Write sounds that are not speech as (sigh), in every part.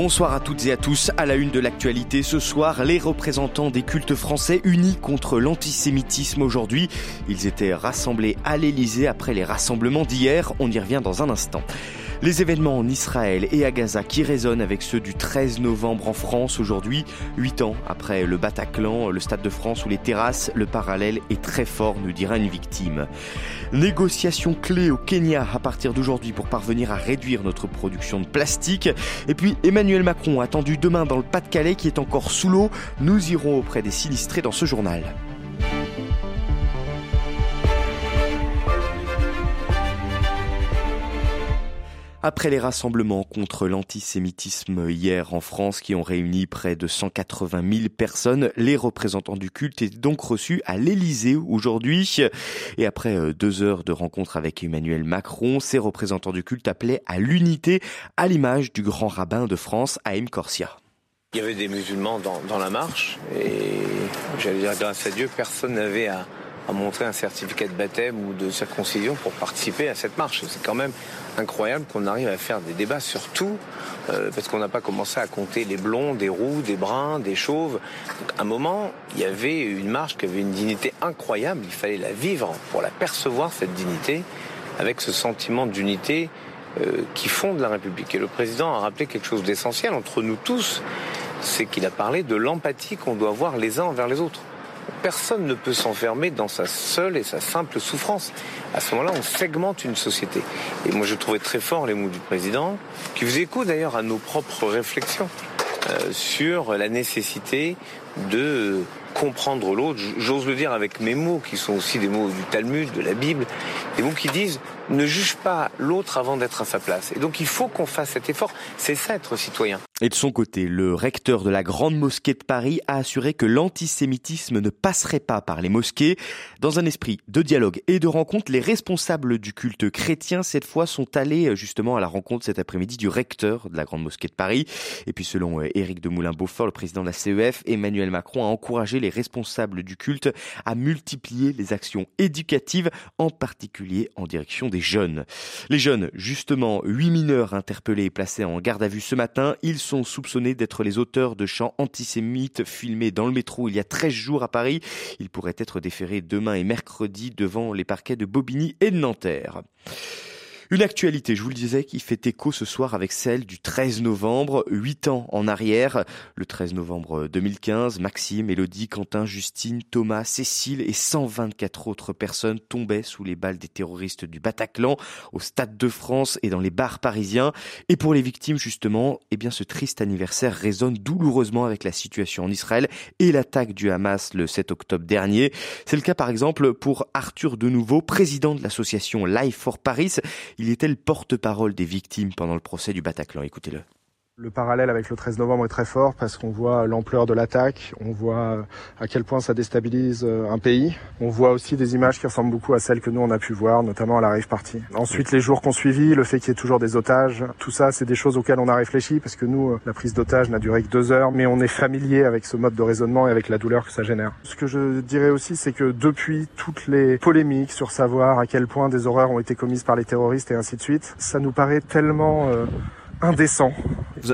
Bonsoir à toutes et à tous. À la une de l'actualité ce soir, les représentants des cultes français unis contre l'antisémitisme aujourd'hui. Ils étaient rassemblés à l'Élysée après les rassemblements d'hier. On y revient dans un instant. Les événements en Israël et à Gaza qui résonnent avec ceux du 13 novembre en France aujourd'hui, huit ans après le Bataclan, le Stade de France ou les terrasses, le parallèle est très fort, nous dira une victime. Négociation clé au Kenya à partir d'aujourd'hui pour parvenir à réduire notre production de plastique. Et puis Emmanuel Macron attendu demain dans le Pas-de-Calais qui est encore sous l'eau. Nous irons auprès des sinistrés dans ce journal. Après les rassemblements contre l'antisémitisme hier en France qui ont réuni près de 180 000 personnes, les représentants du culte étaient donc reçus à l'Élysée aujourd'hui. Et après euh, deux heures de rencontre avec Emmanuel Macron, ces représentants du culte appelaient à l'unité à l'image du grand rabbin de France, Haïm Corsia. Il y avait des musulmans dans, dans la marche et j'allais dire grâce à Dieu, personne n'avait à, à montrer un certificat de baptême ou de circoncision pour participer à cette marche. C'est quand même incroyable qu'on arrive à faire des débats sur tout, euh, parce qu'on n'a pas commencé à compter les blonds, des roux, des bruns, des chauves. Donc, à un moment, il y avait une marche qui avait une dignité incroyable. Il fallait la vivre pour la percevoir, cette dignité, avec ce sentiment d'unité euh, qui fonde la République. Et le président a rappelé quelque chose d'essentiel entre nous tous, c'est qu'il a parlé de l'empathie qu'on doit avoir les uns envers les autres personne ne peut s'enfermer dans sa seule et sa simple souffrance. À ce moment-là, on segmente une société. Et moi, je trouvais très fort les mots du président, qui faisait écho d'ailleurs à nos propres réflexions euh, sur la nécessité de comprendre l'autre. J'ose le dire avec mes mots, qui sont aussi des mots du Talmud, de la Bible, des mots qui disent ne juge pas l'autre avant d'être à sa place. Et donc il faut qu'on fasse cet effort. C'est ça être citoyen. Et de son côté, le recteur de la Grande Mosquée de Paris a assuré que l'antisémitisme ne passerait pas par les mosquées. Dans un esprit de dialogue et de rencontre, les responsables du culte chrétien, cette fois, sont allés justement à la rencontre cet après-midi du recteur de la Grande Mosquée de Paris. Et puis selon euh, Éric de Moulin-Beaufort, le président de la CEF, Emmanuel Macron a encouragé les responsables du culte à multiplier les actions éducatives, en particulier en direction des jeunes. Les jeunes, justement, huit mineurs interpellés et placés en garde à vue ce matin, ils sont soupçonnés d'être les auteurs de chants antisémites filmés dans le métro il y a 13 jours à Paris. Ils pourraient être déférés demain et mercredi devant les parquets de Bobigny et de Nanterre. Une actualité, je vous le disais, qui fait écho ce soir avec celle du 13 novembre, huit ans en arrière. Le 13 novembre 2015, Maxime, Elodie, Quentin, Justine, Thomas, Cécile et 124 autres personnes tombaient sous les balles des terroristes du Bataclan, au Stade de France et dans les bars parisiens. Et pour les victimes, justement, eh bien, ce triste anniversaire résonne douloureusement avec la situation en Israël et l'attaque du Hamas le 7 octobre dernier. C'est le cas, par exemple, pour Arthur Denouveau, président de l'association Life for Paris. Il était le porte-parole des victimes pendant le procès du Bataclan. Écoutez-le. Le parallèle avec le 13 novembre est très fort parce qu'on voit l'ampleur de l'attaque, on voit à quel point ça déstabilise euh, un pays. On voit aussi des images qui ressemblent beaucoup à celles que nous on a pu voir, notamment à la rive partie. Ensuite, les jours qu'on suivi, le fait qu'il y ait toujours des otages, tout ça, c'est des choses auxquelles on a réfléchi parce que nous, euh, la prise d'otages n'a duré que deux heures, mais on est familier avec ce mode de raisonnement et avec la douleur que ça génère. Ce que je dirais aussi, c'est que depuis toutes les polémiques sur savoir à quel point des horreurs ont été commises par les terroristes et ainsi de suite, ça nous paraît tellement euh, indécent,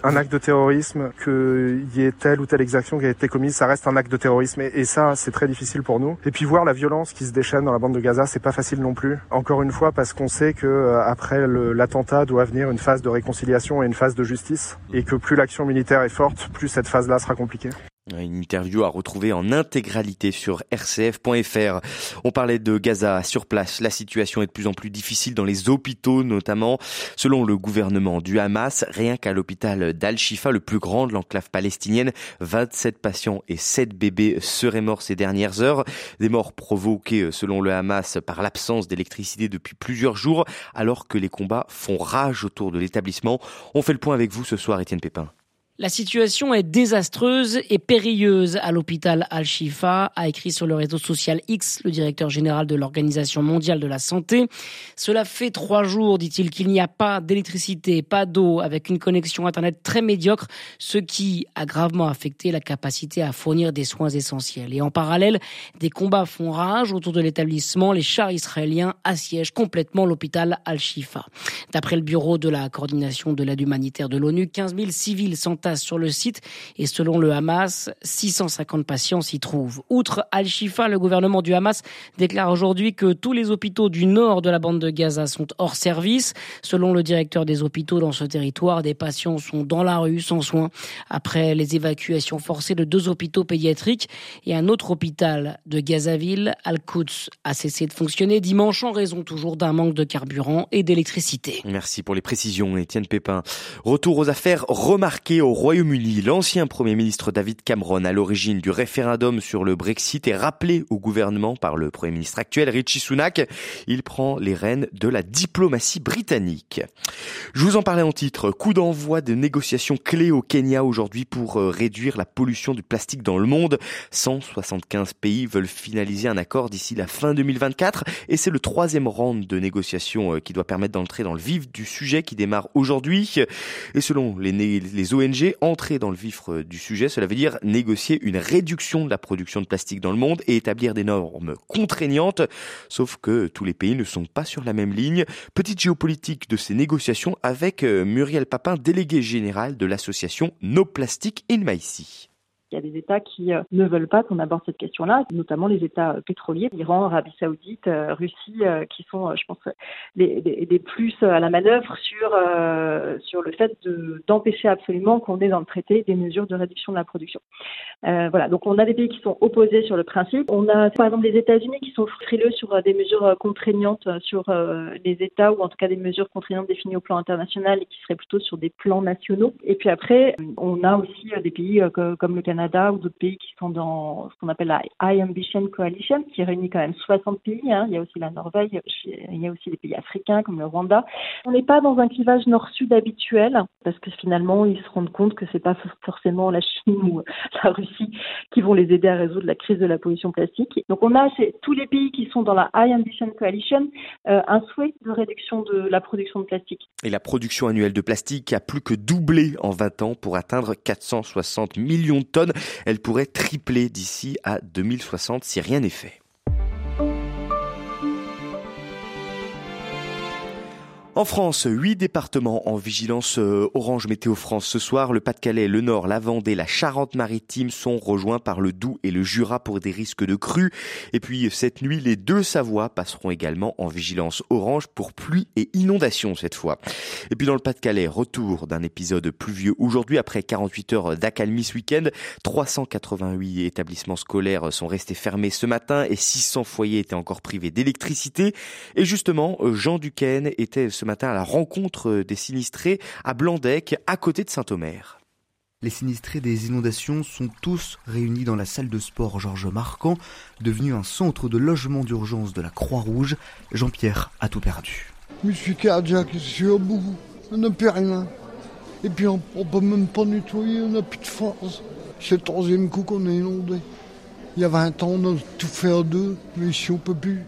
un acte de terrorisme, qu'il y ait telle ou telle exaction qui a été commise, ça reste un acte de terrorisme. Et, et ça, c'est très difficile pour nous. Et puis voir la violence qui se déchaîne dans la bande de Gaza, c'est pas facile non plus. Encore une fois, parce qu'on sait que euh, après l'attentat doit venir une phase de réconciliation et une phase de justice, et que plus l'action militaire est forte, plus cette phase-là sera compliquée. Une interview à retrouver en intégralité sur rcf.fr. On parlait de Gaza sur place. La situation est de plus en plus difficile dans les hôpitaux, notamment. Selon le gouvernement du Hamas, rien qu'à l'hôpital d'Al-Shifa, le plus grand de l'enclave palestinienne, 27 patients et 7 bébés seraient morts ces dernières heures. Des morts provoquées, selon le Hamas, par l'absence d'électricité depuis plusieurs jours, alors que les combats font rage autour de l'établissement. On fait le point avec vous ce soir, Étienne Pépin. La situation est désastreuse et périlleuse à l'hôpital Al-Shifa, a écrit sur le réseau social X le directeur général de l'Organisation mondiale de la santé. Cela fait trois jours, dit-il, qu'il n'y a pas d'électricité, pas d'eau, avec une connexion Internet très médiocre, ce qui a gravement affecté la capacité à fournir des soins essentiels. Et en parallèle, des combats font rage autour de l'établissement. Les chars israéliens assiègent complètement l'hôpital Al-Shifa. D'après le bureau de la coordination de l'aide humanitaire de l'ONU, 15 000 civils sont sur le site et selon le Hamas, 650 patients s'y trouvent. Outre Al-Shifa, le gouvernement du Hamas déclare aujourd'hui que tous les hôpitaux du nord de la bande de Gaza sont hors service. Selon le directeur des hôpitaux dans ce territoire, des patients sont dans la rue sans soins après les évacuations forcées de deux hôpitaux pédiatriques et un autre hôpital de Gazaville, Al-Quds, a cessé de fonctionner dimanche en raison toujours d'un manque de carburant et d'électricité. Merci pour les précisions, Étienne Pépin. Retour aux affaires remarquées au Royaume-Uni, l'ancien Premier ministre David Cameron, à l'origine du référendum sur le Brexit, est rappelé au gouvernement par le Premier ministre actuel, Richie Sunak. Il prend les rênes de la diplomatie britannique. Je vous en parlais en titre. Coup d'envoi de négociations clés au Kenya aujourd'hui pour euh, réduire la pollution du plastique dans le monde. 175 pays veulent finaliser un accord d'ici la fin 2024 et c'est le troisième round de négociations euh, qui doit permettre d'entrer dans le vif du sujet qui démarre aujourd'hui. Et selon les, les ONG, entrer dans le vif euh, du sujet, cela veut dire négocier une réduction de la production de plastique dans le monde et établir des normes contraignantes, sauf que tous les pays ne sont pas sur la même ligne. Petite géopolitique de ces négociations avec euh, Muriel Papin, déléguée générale de l'association No Plastic in Maïsi. Il y a des États qui euh, ne veulent pas qu'on aborde cette question-là, notamment les États euh, pétroliers, l'Iran, Arabie Saoudite, euh, Russie, qui sont, je pense, les, plus à la manœuvre sur sur le fait d'empêcher absolument qu'on ait dans le traité des mesures de réduction de la production. voilà, donc on a des pays qui sont opposés sur le principe. On a par exemple les États-Unis qui sont frileux sur des mesures contraignantes sur les États ou en tout cas des mesures contraignantes définies au plan international et qui seraient plutôt sur des plans nationaux. Et puis après, on a aussi des pays comme le Canada ou d'autres pays qui sont dans ce qu'on appelle la High Ambition Coalition, qui réunit quand même 60 pays. Hein. Il y a aussi la Norvège, il y a aussi des pays africains comme le Rwanda. On n'est pas dans un clivage nord-sud habituel, parce que finalement, ils se rendent compte que c'est pas forcément la Chine ou (laughs) la Russie qui vont les aider à résoudre la crise de la pollution plastique. Donc on a tous les pays qui sont dans la High Ambition Coalition euh, un souhait de réduction de la production de plastique. Et la production annuelle de plastique a plus que doublé en 20 ans pour atteindre 460 millions de tonnes. Elle pourrait tripler d'ici à 2060 si rien n'est fait. En France, huit départements en vigilance euh, orange météo France ce soir. Le Pas-de-Calais, le Nord, la Vendée, la Charente-Maritime sont rejoints par le Doubs et le Jura pour des risques de crues. Et puis cette nuit, les deux Savoies passeront également en vigilance orange pour pluie et inondation cette fois. Et puis dans le Pas-de-Calais, retour d'un épisode pluvieux aujourd'hui après 48 heures d'accalmie ce week-end. 388 établissements scolaires sont restés fermés ce matin et 600 foyers étaient encore privés d'électricité. Et justement, Jean Duquesne était matin à la rencontre des sinistrés à Blandec, à côté de Saint-Omer. Les sinistrés des inondations sont tous réunis dans la salle de sport Georges Marquand, devenu un centre de logement d'urgence de la Croix-Rouge. Jean-Pierre a tout perdu. Je suis cardiaque, je suis au bout, on n'a plus rien. Et puis on, ne peut même pas nettoyer, on n'a plus de force. C'est le troisième coup qu'on est inondé. Il y a 20 ans, on a tout fait en deux, mais ici on peut plus.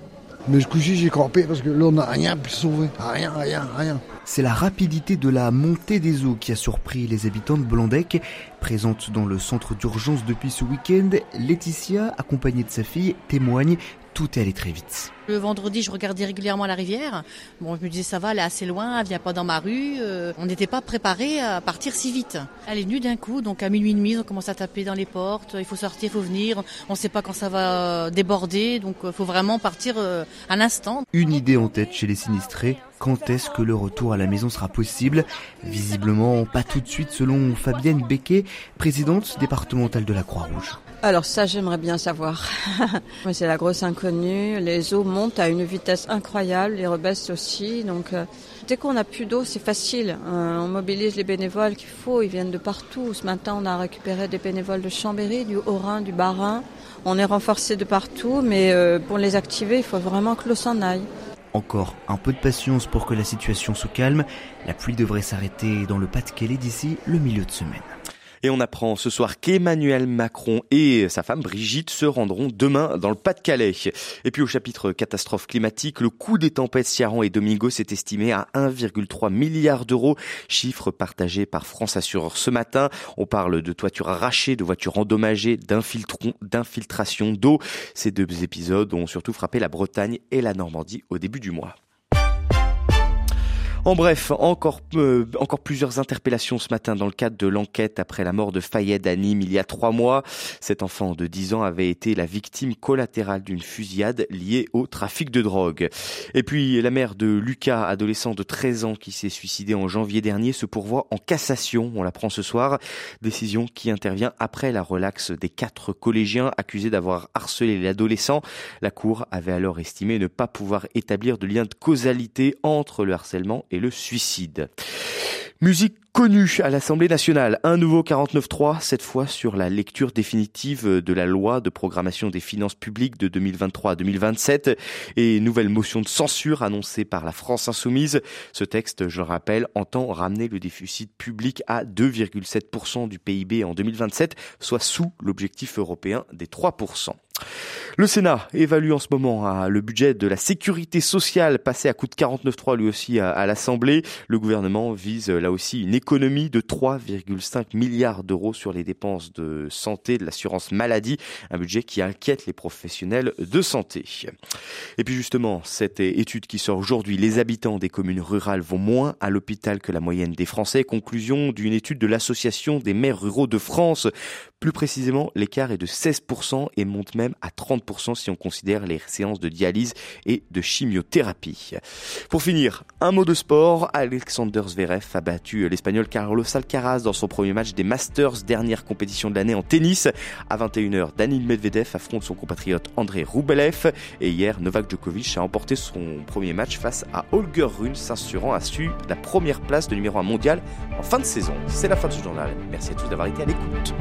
Mais ce coup-ci, j'ai crampé parce que là, n'a rien pu sauver. Rien, rien, rien. C'est la rapidité de la montée des eaux qui a surpris les habitants de Blandec. Présente dans le centre d'urgence depuis ce week-end, Laetitia, accompagnée de sa fille, témoigne tout est allé très vite. Le vendredi, je regardais régulièrement la rivière. Bon, je me disais, ça va, elle est assez loin, elle vient pas dans ma rue. Euh, on n'était pas préparé à partir si vite. Elle est venue d'un coup, donc à minuit et demi, on commence à taper dans les portes. Il faut sortir, il faut venir. On ne sait pas quand ça va déborder, donc il euh, faut vraiment partir euh, à l'instant. Une idée en tête chez les sinistrés. Quand est-ce que le retour à la maison sera possible? Visiblement pas tout de suite selon Fabienne Becquet, présidente départementale de la Croix-Rouge. Alors ça, j'aimerais bien savoir. (laughs) c'est la grosse inconnue. Les eaux montent à une vitesse incroyable, les rebaissent aussi. Donc euh, dès qu'on n'a plus d'eau, c'est facile. Euh, on mobilise les bénévoles qu'il faut. Ils viennent de partout. Ce matin, on a récupéré des bénévoles de Chambéry, du Haut-Rhin, du Bas-Rhin. On est renforcé de partout, mais euh, pour les activer, il faut vraiment que l'eau s'en aille. Encore un peu de patience pour que la situation se calme. La pluie devrait s'arrêter dans le Pas-de-Calais d'ici le milieu de semaine. Et on apprend ce soir qu'Emmanuel Macron et sa femme Brigitte se rendront demain dans le Pas-de-Calais. Et puis au chapitre catastrophe climatique, le coût des tempêtes Ciaran et Domingo s'est estimé à 1,3 milliard d'euros, chiffre partagé par France Assureur ce matin. On parle de toitures arrachées, de voitures endommagées, d'infiltration d'eau. Ces deux épisodes ont surtout frappé la Bretagne et la Normandie au début du mois. En bref, encore, euh, encore plusieurs interpellations ce matin dans le cadre de l'enquête après la mort de Fayed à Nîmes il y a trois mois. Cet enfant de 10 ans avait été la victime collatérale d'une fusillade liée au trafic de drogue. Et puis la mère de Lucas, adolescent de 13 ans qui s'est suicidé en janvier dernier, se pourvoit en cassation. On l'apprend ce soir. Décision qui intervient après la relaxe des quatre collégiens accusés d'avoir harcelé l'adolescent. La cour avait alors estimé ne pas pouvoir établir de lien de causalité entre le harcèlement et le suicide. Musique connue à l'Assemblée nationale. Un nouveau 49.3, cette fois sur la lecture définitive de la loi de programmation des finances publiques de 2023 à 2027 et nouvelle motion de censure annoncée par la France insoumise. Ce texte, je le rappelle, entend ramener le déficit public à 2,7% du PIB en 2027, soit sous l'objectif européen des 3%. Le Sénat évalue en ce moment le budget de la sécurité sociale passé à coût de 49,3 lui aussi à, l'Assemblée. Le gouvernement vise là aussi une économie de 3,5 milliards d'euros sur les dépenses de santé, de l'assurance maladie, un budget qui inquiète les professionnels de santé. Et puis justement, cette étude qui sort aujourd'hui, les habitants des communes rurales vont moins à l'hôpital que la moyenne des Français. Conclusion d'une étude de l'Association des maires ruraux de France. Plus précisément, l'écart est de 16% et monte même à 30% si on considère les séances de dialyse et de chimiothérapie. Pour finir, un mot de sport. Alexander Zverev a battu l'Espagnol Carlos Alcaraz dans son premier match des Masters, dernière compétition de l'année en tennis. À 21h, Danil Medvedev affronte son compatriote André Roubelev. Et hier, Novak Djokovic a emporté son premier match face à Holger Rune, s'assurant à su la première place de numéro 1 mondial en fin de saison. C'est la fin de ce journal. Merci à tous d'avoir été à l'écoute.